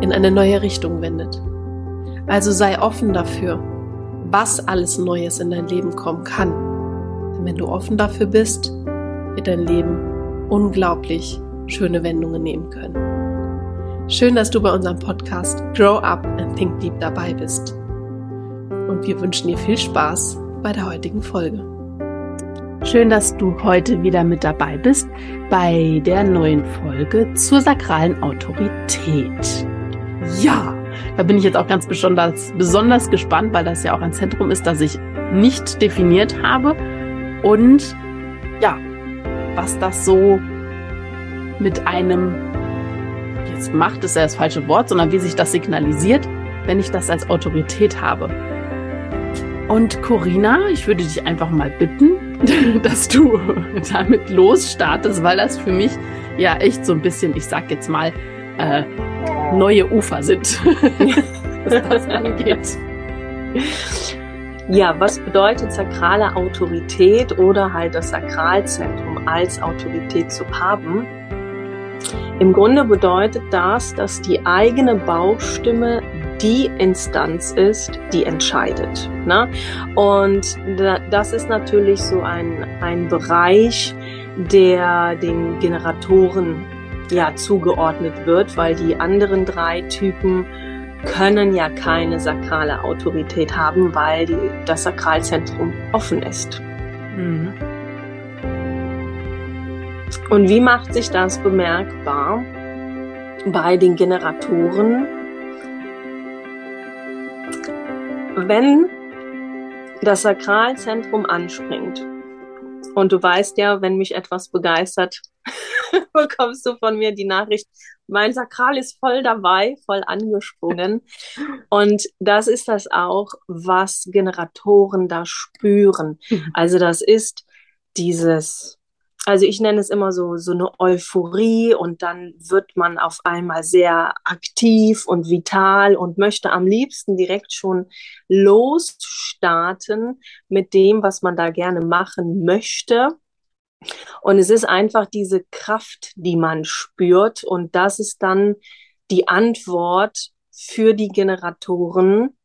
in eine neue Richtung wendet. Also sei offen dafür, was alles Neues in dein Leben kommen kann. Denn wenn du offen dafür bist, wird dein Leben unglaublich schöne Wendungen nehmen können. Schön, dass du bei unserem Podcast Grow Up and Think Deep dabei bist. Und wir wünschen dir viel Spaß bei der heutigen Folge. Schön, dass du heute wieder mit dabei bist bei der neuen Folge zur sakralen Autorität. Ja, da bin ich jetzt auch ganz besonders, besonders gespannt, weil das ja auch ein Zentrum ist, das ich nicht definiert habe. Und ja, was das so mit einem, jetzt macht ist ja das falsche Wort, sondern wie sich das signalisiert, wenn ich das als Autorität habe. Und Corinna, ich würde dich einfach mal bitten, dass du damit losstartest, weil das für mich ja echt so ein bisschen, ich sag jetzt mal, äh, neue Ufer sind, was das angeht. Ja, was bedeutet sakrale Autorität oder halt das Sakralzentrum als Autorität zu haben? Im Grunde bedeutet das, dass die eigene Bauchstimme die Instanz ist, die entscheidet. Ne? Und das ist natürlich so ein, ein Bereich, der den Generatoren ja zugeordnet wird, weil die anderen drei Typen können ja keine sakrale Autorität haben, weil die, das Sakralzentrum offen ist. Mhm. Und wie macht sich das bemerkbar? Bei den Generatoren wenn das Sakralzentrum anspringt, und du weißt ja, wenn mich etwas begeistert, bekommst du von mir die Nachricht, mein Sakral ist voll dabei, voll angesprungen. und das ist das auch, was Generatoren da spüren. Mhm. Also das ist dieses also ich nenne es immer so, so eine Euphorie und dann wird man auf einmal sehr aktiv und vital und möchte am liebsten direkt schon losstarten mit dem, was man da gerne machen möchte. Und es ist einfach diese Kraft, die man spürt und das ist dann die Antwort für die Generatoren,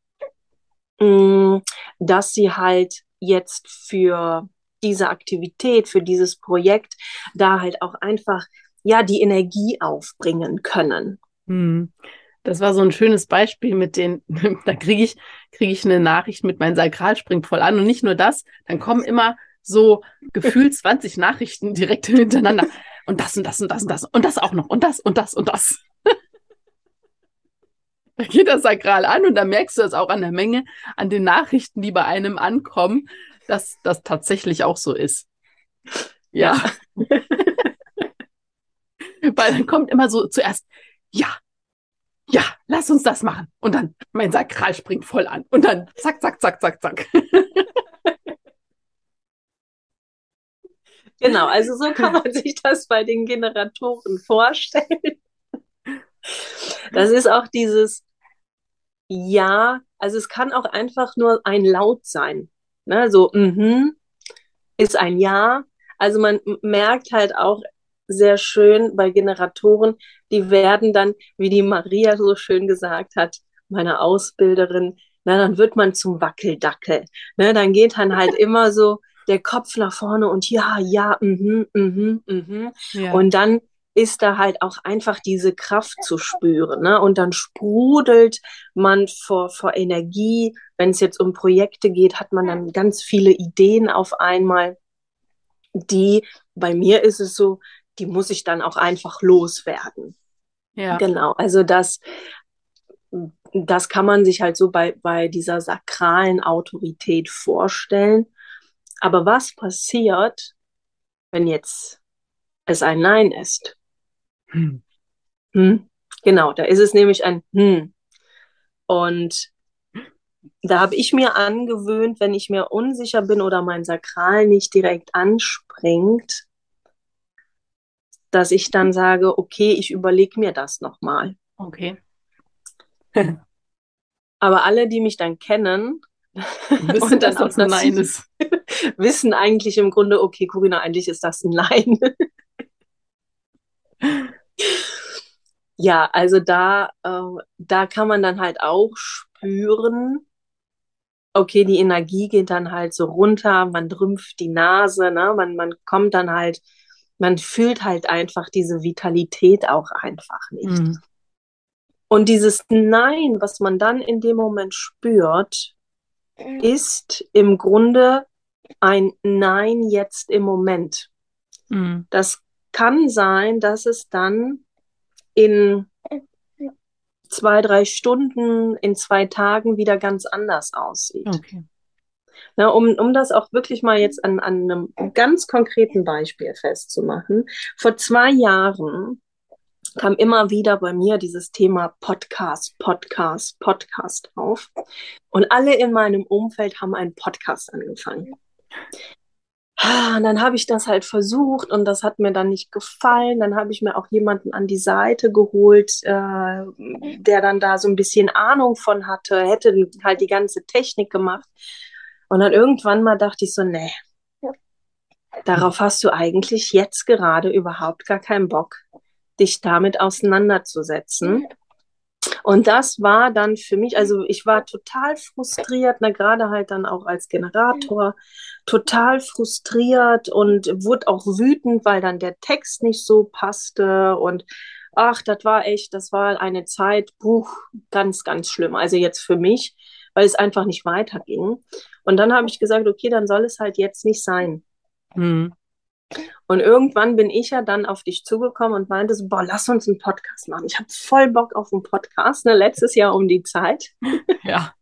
mm, dass sie halt jetzt für diese Aktivität, für dieses Projekt da halt auch einfach ja die Energie aufbringen können. Hm. Das war so ein schönes Beispiel mit den, da kriege ich, kriege ich eine Nachricht mit mein Sakral springt voll an und nicht nur das, dann kommen immer so gefühlt 20 Nachrichten direkt hintereinander und das und das und das und das und das auch noch und das und das und das. da geht das Sakral an und da merkst du das auch an der Menge, an den Nachrichten, die bei einem ankommen, dass das tatsächlich auch so ist. Ja. Weil dann kommt immer so zuerst, ja, ja, lass uns das machen. Und dann mein Sakral springt voll an. Und dann zack, zack, zack, zack, zack. Genau, also so kann man sich das bei den Generatoren vorstellen. Das ist auch dieses Ja, also es kann auch einfach nur ein Laut sein. Ne? So, mhm, ist ein Ja. Also man merkt halt auch sehr schön bei Generatoren, die werden dann, wie die Maria so schön gesagt hat, meine Ausbilderin, na, dann wird man zum Wackeldackel. Ne? Dann geht dann halt immer so der Kopf nach vorne und ja, ja, mhm, mhm, mhm. Ja. Und dann ist da halt auch einfach diese Kraft zu spüren. Ne? Und dann sprudelt man vor, vor Energie. Wenn es jetzt um Projekte geht, hat man dann ganz viele Ideen auf einmal, die, bei mir ist es so, die muss ich dann auch einfach loswerden. Ja. Genau, also das, das kann man sich halt so bei, bei dieser sakralen Autorität vorstellen. Aber was passiert, wenn jetzt es ein Nein ist? Hm. Hm? Genau, da ist es nämlich ein Hm. Und da habe ich mir angewöhnt, wenn ich mir unsicher bin oder mein Sakral nicht direkt anspringt, dass ich dann sage, okay, ich überlege mir das nochmal. Okay. Aber alle, die mich dann kennen, wissen, und dann dass das ein Nein ist. wissen eigentlich im Grunde, okay, Corinna, eigentlich ist das ein Nein. ja, also da, äh, da kann man dann halt auch spüren, okay, die Energie geht dann halt so runter, man drümpft die Nase, ne? man, man kommt dann halt, man fühlt halt einfach diese Vitalität auch einfach nicht. Mhm. Und dieses Nein, was man dann in dem Moment spürt, ist im Grunde ein Nein jetzt im Moment. Mhm. Das kann sein, dass es dann in zwei, drei Stunden, in zwei Tagen wieder ganz anders aussieht. Okay. Na, um, um das auch wirklich mal jetzt an, an einem ganz konkreten Beispiel festzumachen. Vor zwei Jahren kam immer wieder bei mir dieses Thema Podcast, Podcast, Podcast auf. Und alle in meinem Umfeld haben einen Podcast angefangen. Ah, und dann habe ich das halt versucht und das hat mir dann nicht gefallen. Dann habe ich mir auch jemanden an die Seite geholt, äh, der dann da so ein bisschen Ahnung von hatte, hätte halt die ganze Technik gemacht. Und dann irgendwann mal dachte ich so, nee, darauf hast du eigentlich jetzt gerade überhaupt gar keinen Bock, dich damit auseinanderzusetzen. Und das war dann für mich, also ich war total frustriert, ne, gerade halt dann auch als Generator, total frustriert und wurde auch wütend, weil dann der Text nicht so passte und ach, das war echt, das war eine Zeit, buch, ganz, ganz schlimm. Also jetzt für mich, weil es einfach nicht weiterging. Und dann habe ich gesagt, okay, dann soll es halt jetzt nicht sein. Mhm. Und irgendwann bin ich ja dann auf dich zugekommen und meinte so, boah, lass uns einen Podcast machen. Ich habe voll Bock auf einen Podcast, ne, letztes Jahr um die Zeit. Ja.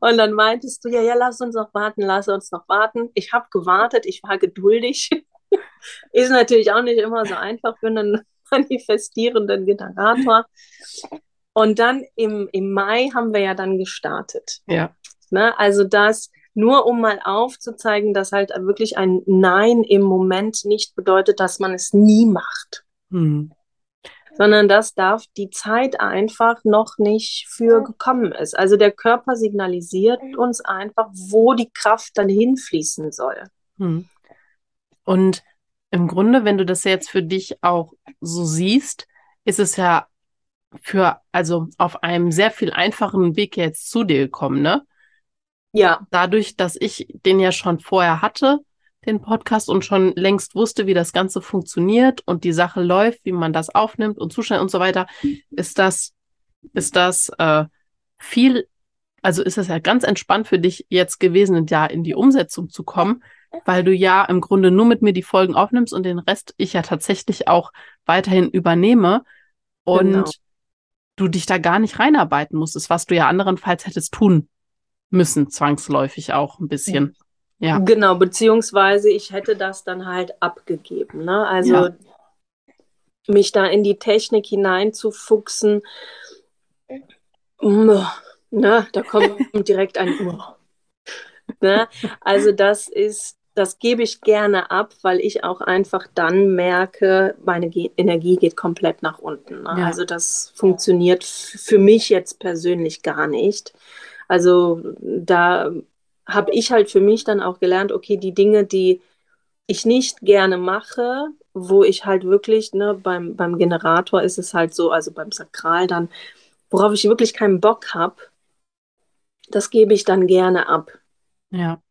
Und dann meintest du, ja, ja, lass uns noch warten, lass uns noch warten. Ich habe gewartet, ich war geduldig. Ist natürlich auch nicht immer so einfach für einen manifestierenden Generator. Und dann im, im Mai haben wir ja dann gestartet. Ja. Ne, also das, nur um mal aufzuzeigen, dass halt wirklich ein Nein im Moment nicht bedeutet, dass man es nie macht. Mhm. Sondern dass darf die Zeit einfach noch nicht für gekommen ist. Also der Körper signalisiert uns einfach, wo die Kraft dann hinfließen soll. Mhm. Und im Grunde, wenn du das jetzt für dich auch so siehst, ist es ja für, also auf einem sehr viel einfacheren Weg jetzt zu dir gekommen, ne? Ja. Dadurch, dass ich den ja schon vorher hatte, den Podcast und schon längst wusste, wie das Ganze funktioniert und die Sache läuft, wie man das aufnimmt und zustellt und so weiter, ist das, ist das äh, viel, also ist es ja ganz entspannt für dich jetzt gewesen, ja in die Umsetzung zu kommen, weil du ja im Grunde nur mit mir die Folgen aufnimmst und den Rest ich ja tatsächlich auch weiterhin übernehme und genau. du dich da gar nicht reinarbeiten musstest, was du ja anderenfalls hättest tun müssen, zwangsläufig auch ein bisschen. Ja. Genau, beziehungsweise ich hätte das dann halt abgegeben. Ne? Also ja. mich da in die Technik hineinzufuchsen, ne, da kommt direkt ein ne? Also das ist, das gebe ich gerne ab, weil ich auch einfach dann merke, meine Ge Energie geht komplett nach unten. Ne? Ja. Also das funktioniert für mich jetzt persönlich gar nicht. Also da habe ich halt für mich dann auch gelernt, okay, die Dinge, die ich nicht gerne mache, wo ich halt wirklich, ne, beim, beim Generator ist es halt so, also beim Sakral dann, worauf ich wirklich keinen Bock habe, das gebe ich dann gerne ab. Ja.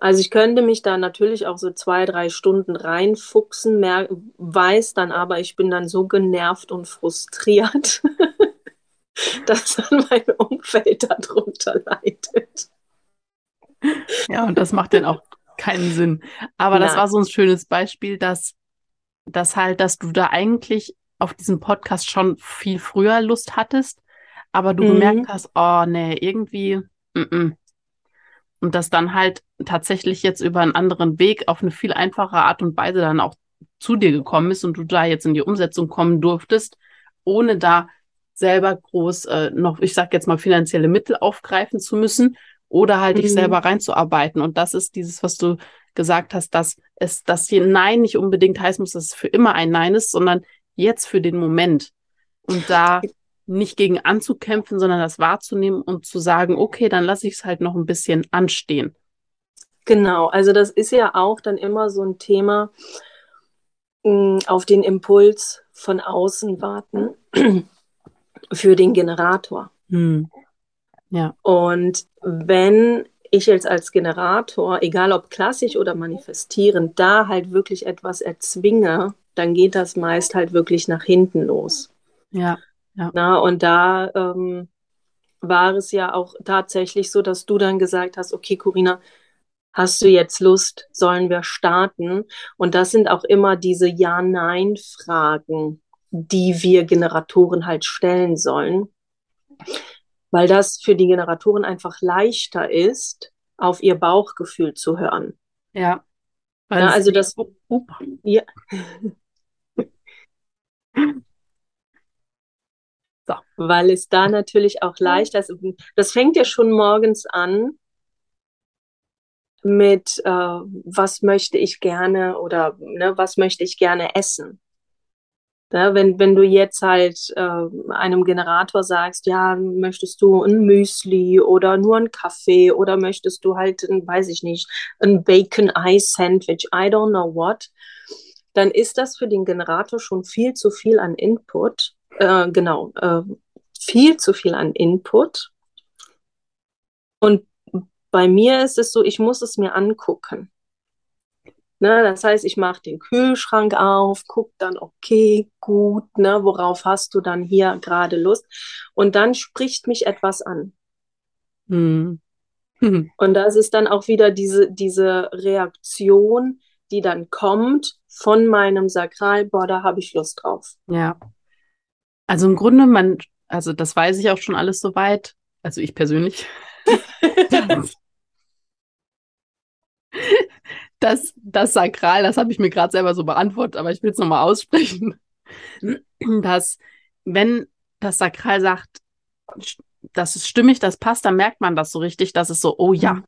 Also ich könnte mich da natürlich auch so zwei, drei Stunden reinfuchsen, mer weiß dann aber, ich bin dann so genervt und frustriert, dass dann mein Umfeld darunter leidet. Ja, und das macht dann auch keinen Sinn. Aber Nein. das war so ein schönes Beispiel, dass, dass halt, dass du da eigentlich auf diesen Podcast schon viel früher Lust hattest, aber du mhm. gemerkt hast, oh nee, irgendwie, mm -mm. und das dann halt tatsächlich jetzt über einen anderen Weg auf eine viel einfache Art und Weise dann auch zu dir gekommen ist und du da jetzt in die Umsetzung kommen durftest, ohne da selber groß äh, noch, ich sag jetzt mal, finanzielle Mittel aufgreifen zu müssen oder halt mhm. dich selber reinzuarbeiten. Und das ist dieses, was du gesagt hast, dass es, dass hier Nein nicht unbedingt heißen muss, dass es für immer ein Nein ist, sondern jetzt für den Moment. Und da nicht gegen anzukämpfen, sondern das wahrzunehmen und zu sagen, okay, dann lasse ich es halt noch ein bisschen anstehen. Genau, also das ist ja auch dann immer so ein Thema, mm, auf den Impuls von außen warten für den Generator. Hm. Ja. Und wenn ich jetzt als Generator, egal ob klassisch oder manifestierend, da halt wirklich etwas erzwinge, dann geht das meist halt wirklich nach hinten los. Ja. ja. Na, und da ähm, war es ja auch tatsächlich so, dass du dann gesagt hast, okay, Corinna, hast du jetzt Lust, sollen wir starten? Und das sind auch immer diese Ja-Nein-Fragen, die wir Generatoren halt stellen sollen weil das für die Generatoren einfach leichter ist, auf ihr Bauchgefühl zu hören. Ja. ja also das. Ja. so. Weil es da natürlich auch leichter ist. Das fängt ja schon morgens an mit, äh, was möchte ich gerne oder ne, was möchte ich gerne essen. Ja, wenn, wenn du jetzt halt äh, einem Generator sagst, ja, möchtest du ein Müsli oder nur ein Kaffee oder möchtest du halt, ein, weiß ich nicht, ein Bacon-Eye-Sandwich, I don't know what, dann ist das für den Generator schon viel zu viel an Input. Äh, genau, äh, viel zu viel an Input. Und bei mir ist es so, ich muss es mir angucken. Ne, das heißt, ich mache den Kühlschrank auf, gucke dann, okay, gut, ne, worauf hast du dann hier gerade Lust? Und dann spricht mich etwas an. Mhm. Und das ist dann auch wieder diese, diese Reaktion, die dann kommt von meinem Sakral, boah, da habe ich Lust drauf. Ja. Also im Grunde, man, also das weiß ich auch schon alles soweit, also ich persönlich. das, das Sakral, das habe ich mir gerade selber so beantwortet, aber ich will es nochmal aussprechen, dass wenn das Sakral sagt, das ist stimmig, das passt, dann merkt man das so richtig, dass es so, oh ja. Mhm.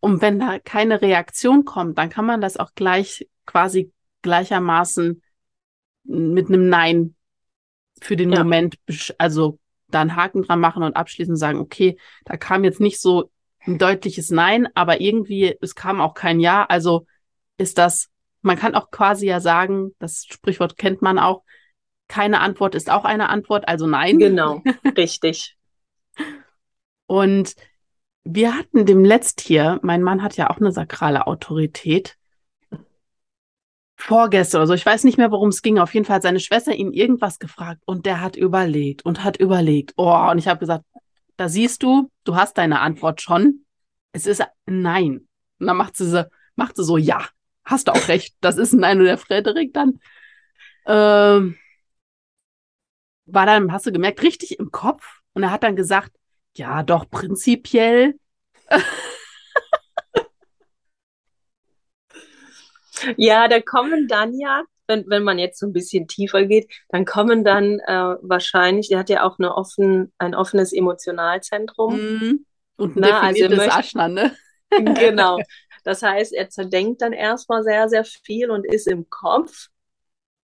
Und wenn da keine Reaktion kommt, dann kann man das auch gleich quasi gleichermaßen mit einem Nein für den ja. Moment, also da einen Haken dran machen und abschließend sagen, okay, da kam jetzt nicht so ein deutliches Nein, aber irgendwie, es kam auch kein Ja. Also ist das, man kann auch quasi ja sagen, das Sprichwort kennt man auch, keine Antwort ist auch eine Antwort, also Nein. Genau, richtig. Und wir hatten dem letzt hier, mein Mann hat ja auch eine sakrale Autorität. Vorgestern oder so, ich weiß nicht mehr, worum es ging. Auf jeden Fall hat seine Schwester ihn irgendwas gefragt und der hat überlegt und hat überlegt. Oh, und ich habe gesagt, da siehst du, du hast deine Antwort schon. Es ist Nein. Und dann macht sie so, macht sie so, ja, hast du auch recht. Das ist ein Nein. Und der Frederik dann ähm, war dann, hast du gemerkt, richtig im Kopf. Und er hat dann gesagt, ja, doch, prinzipiell. ja, da kommen dann ja wenn, wenn man jetzt so ein bisschen tiefer geht, dann kommen dann äh, wahrscheinlich, der hat ja auch eine offen, ein offenes Emotionalzentrum. Mm. Und ein Na, also möchte, Aschner, ne? genau. Das heißt, er zerdenkt dann erstmal sehr, sehr viel und ist im Kopf.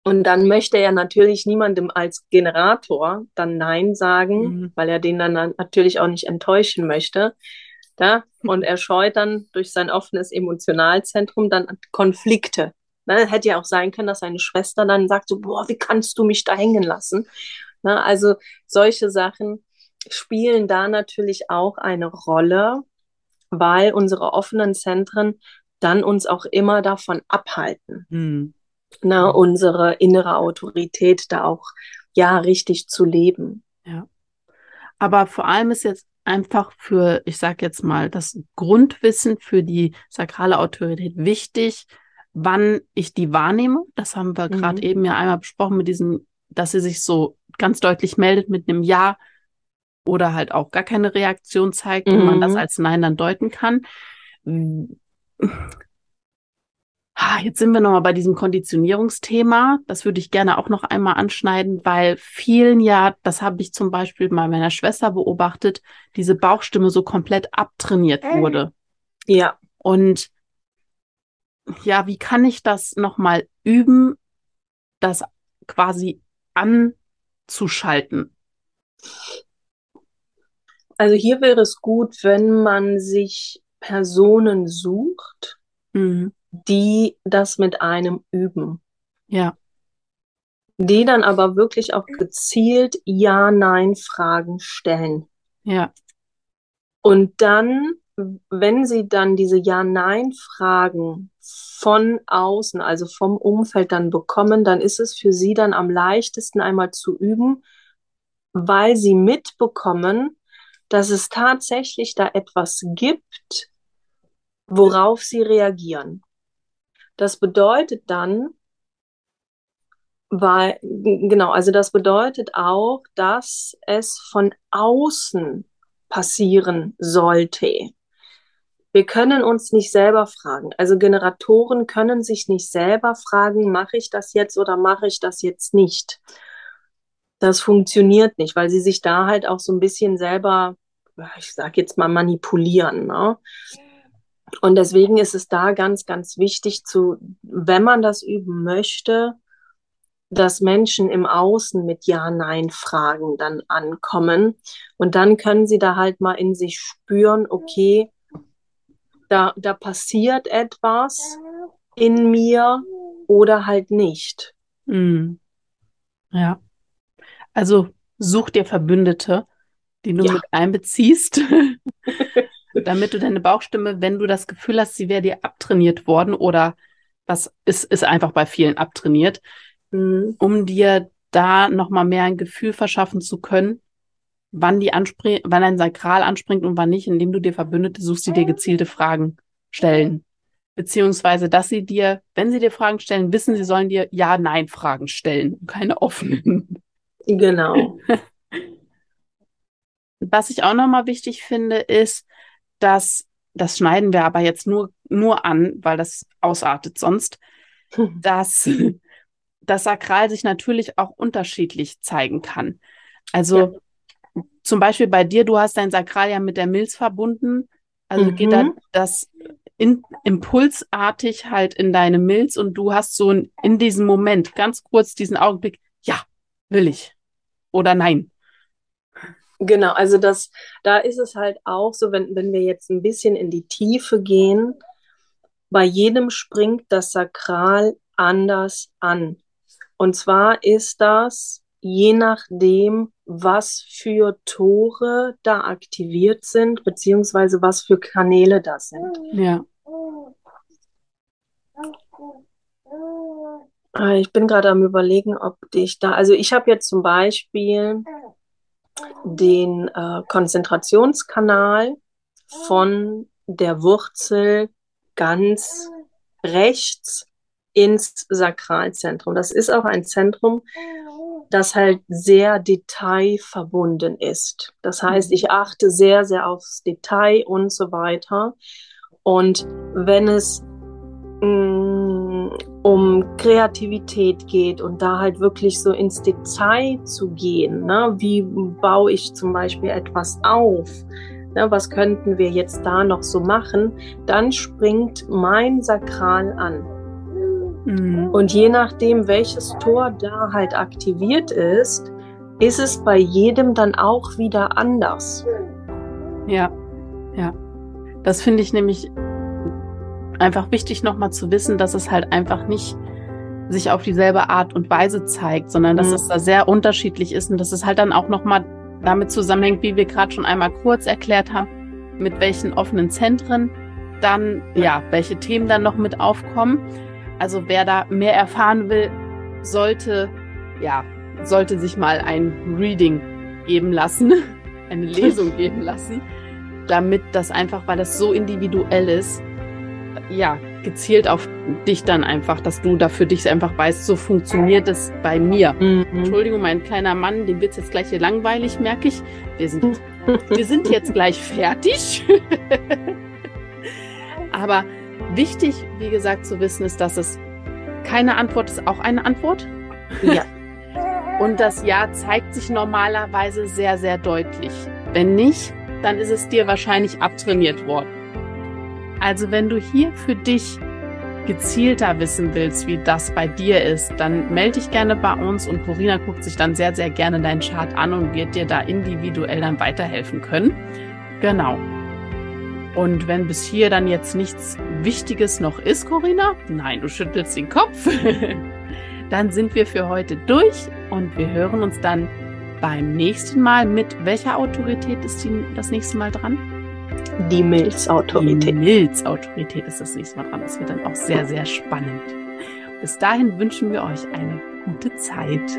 Und dann möchte er natürlich niemandem als Generator dann Nein sagen, mhm. weil er den dann natürlich auch nicht enttäuschen möchte. Ja? Und er scheut dann durch sein offenes Emotionalzentrum dann Konflikte. Ne, hätte ja auch sein können, dass seine Schwester dann sagt so, boah, wie kannst du mich da hängen lassen? Ne, also solche Sachen spielen da natürlich auch eine Rolle, weil unsere offenen Zentren dann uns auch immer davon abhalten, Mhm. ne, unsere innere Autorität da auch ja richtig zu leben. Ja. Aber vor allem ist jetzt einfach für, ich sag jetzt mal, das Grundwissen für die sakrale Autorität wichtig, wann ich die wahrnehme. Das haben wir gerade Mhm. eben ja einmal besprochen mit diesem, dass sie sich so ganz deutlich meldet mit einem Ja oder halt auch gar keine Reaktion zeigt und man das Mhm. als Nein dann deuten kann. Ah, Jetzt sind wir nochmal bei diesem Konditionierungsthema. Das würde ich gerne auch noch einmal anschneiden, weil vielen ja, das habe ich zum Beispiel bei meiner Schwester beobachtet, diese Bauchstimme so komplett abtrainiert wurde. Ja, Und ja, wie kann ich das nochmal üben, das quasi anzuschalten? also hier wäre es gut, wenn man sich Personen sucht, Mhm. die das mit einem üben. Ja, die dann aber wirklich auch gezielt Ja-Nein-Fragen stellen. ja, Und dann, wenn sie dann diese Ja-Nein-Fragen von außen, also vom Umfeld dann bekommen, dann ist es für sie dann am leichtesten einmal zu üben, weil sie mitbekommen, dass es tatsächlich da etwas gibt, worauf sie reagieren. Das bedeutet dann, weil, genau, also das bedeutet auch, dass es von außen passieren sollte. Wir können uns nicht selber fragen. Also Generatoren können sich nicht selber fragen, mache ich das jetzt oder mache ich das jetzt nicht. Das funktioniert nicht, weil sie sich da halt auch so ein bisschen selber, ich sage jetzt mal, manipulieren. Ne? Und deswegen ist es da ganz, ganz wichtig zu, wenn man das üben möchte, dass Menschen im Außen mit Ja-Nein-Fragen dann ankommen. Und dann können sie da halt mal in sich spüren, okay, da, da passiert etwas in mir oder halt nicht. mhm. ja. Also such dir Verbündete, die du Ja. mit einbeziehst, damit du deine Bauchstimme, wenn du das Gefühl hast, sie wäre dir abtrainiert worden oder was ist, ist einfach bei vielen abtrainiert, Mhm. um dir da nochmal mehr ein Gefühl verschaffen zu können, wann die anspringt, wann ein Sakral anspringt und wann nicht, indem du dir Verbündete suchst, die dir gezielte Fragen stellen. Beziehungsweise, dass sie dir, wenn sie dir Fragen stellen, wissen, sie sollen dir Ja-Nein-Fragen stellen und keine offenen. Genau. Was ich auch nochmal wichtig finde, ist, dass, das schneiden wir aber jetzt nur, nur an, weil das ausartet sonst, dass das Sakral sich natürlich auch unterschiedlich zeigen kann. Also zum Beispiel bei dir, du hast dein Sakral ja mit der Milz verbunden. Also geht da Mhm. das in, impulsartig halt in deine Milz und du hast so ein, in diesem Moment ganz kurz diesen Augenblick, ja, will ich oder nein. Genau, also das, da ist es halt auch so, wenn, wenn wir jetzt ein bisschen in die Tiefe gehen, bei jedem springt das Sakral anders an. Und zwar ist das je nachdem, was für Tore da aktiviert sind, beziehungsweise was für Kanäle das sind. Ja. Äh, Ich bin gerade am Überlegen, ob ich da, also ich habe jetzt zum Beispiel den äh, Konzentrationskanal von der Wurzel ganz rechts ins Sakralzentrum. Das ist auch ein Zentrum, das halt sehr detailverbunden ist. Das heißt, ich achte sehr, sehr aufs Detail und so weiter. Und wenn es mh, um Kreativität geht und da halt wirklich so ins Detail zu gehen, ne? wie baue ich zum Beispiel etwas auf, ne? was könnten wir jetzt da noch so machen, dann springt mein Sakral an. Mhm. Und je nachdem, welches Tor da halt aktiviert ist, ist es bei jedem dann auch wieder anders. Ja, ja. Das finde ich nämlich einfach wichtig nochmal zu wissen, dass es halt einfach nicht sich auf dieselbe Art und Weise zeigt, sondern dass Mhm. es da sehr unterschiedlich ist und dass es halt dann auch nochmal damit zusammenhängt, wie wir gerade schon einmal kurz erklärt haben, mit welchen offenen Zentren dann, ja, welche Themen dann noch mit aufkommen. Also wer da mehr erfahren will, sollte, ja, sollte sich mal ein Reading geben lassen, eine Lesung geben lassen, damit das einfach, weil das so individuell ist, ja, gezielt auf dich dann einfach, dass du da für dich einfach weißt, so funktioniert es bei mir. Mhm. Entschuldigung, mein kleiner Mann, dem wird's jetzt gleich hier langweilig, merke ich. Wir sind, wir sind jetzt gleich fertig. Aber wichtig, wie gesagt, zu wissen ist, dass es keine Antwort ist, auch eine Antwort. Ja. Und das Ja zeigt sich normalerweise sehr, sehr deutlich. Wenn nicht, dann ist es dir wahrscheinlich abtrainiert worden. Also wenn du hier für dich gezielter wissen willst, wie das bei dir ist, dann melde dich gerne bei uns und Corina guckt sich dann sehr, sehr gerne deinen Chart an und wird dir da individuell dann weiterhelfen können. Genau. Und wenn bis hier dann jetzt nichts Wichtiges noch ist, Corinna, nein, du schüttelst den Kopf, dann sind wir für heute durch und wir hören uns dann beim nächsten Mal mit welcher Autorität ist die, das nächste Mal dran? Die Milzautorität. Die Milzautorität ist das nächste Mal dran. Das wird dann auch sehr, sehr spannend. Bis dahin wünschen wir euch eine gute Zeit.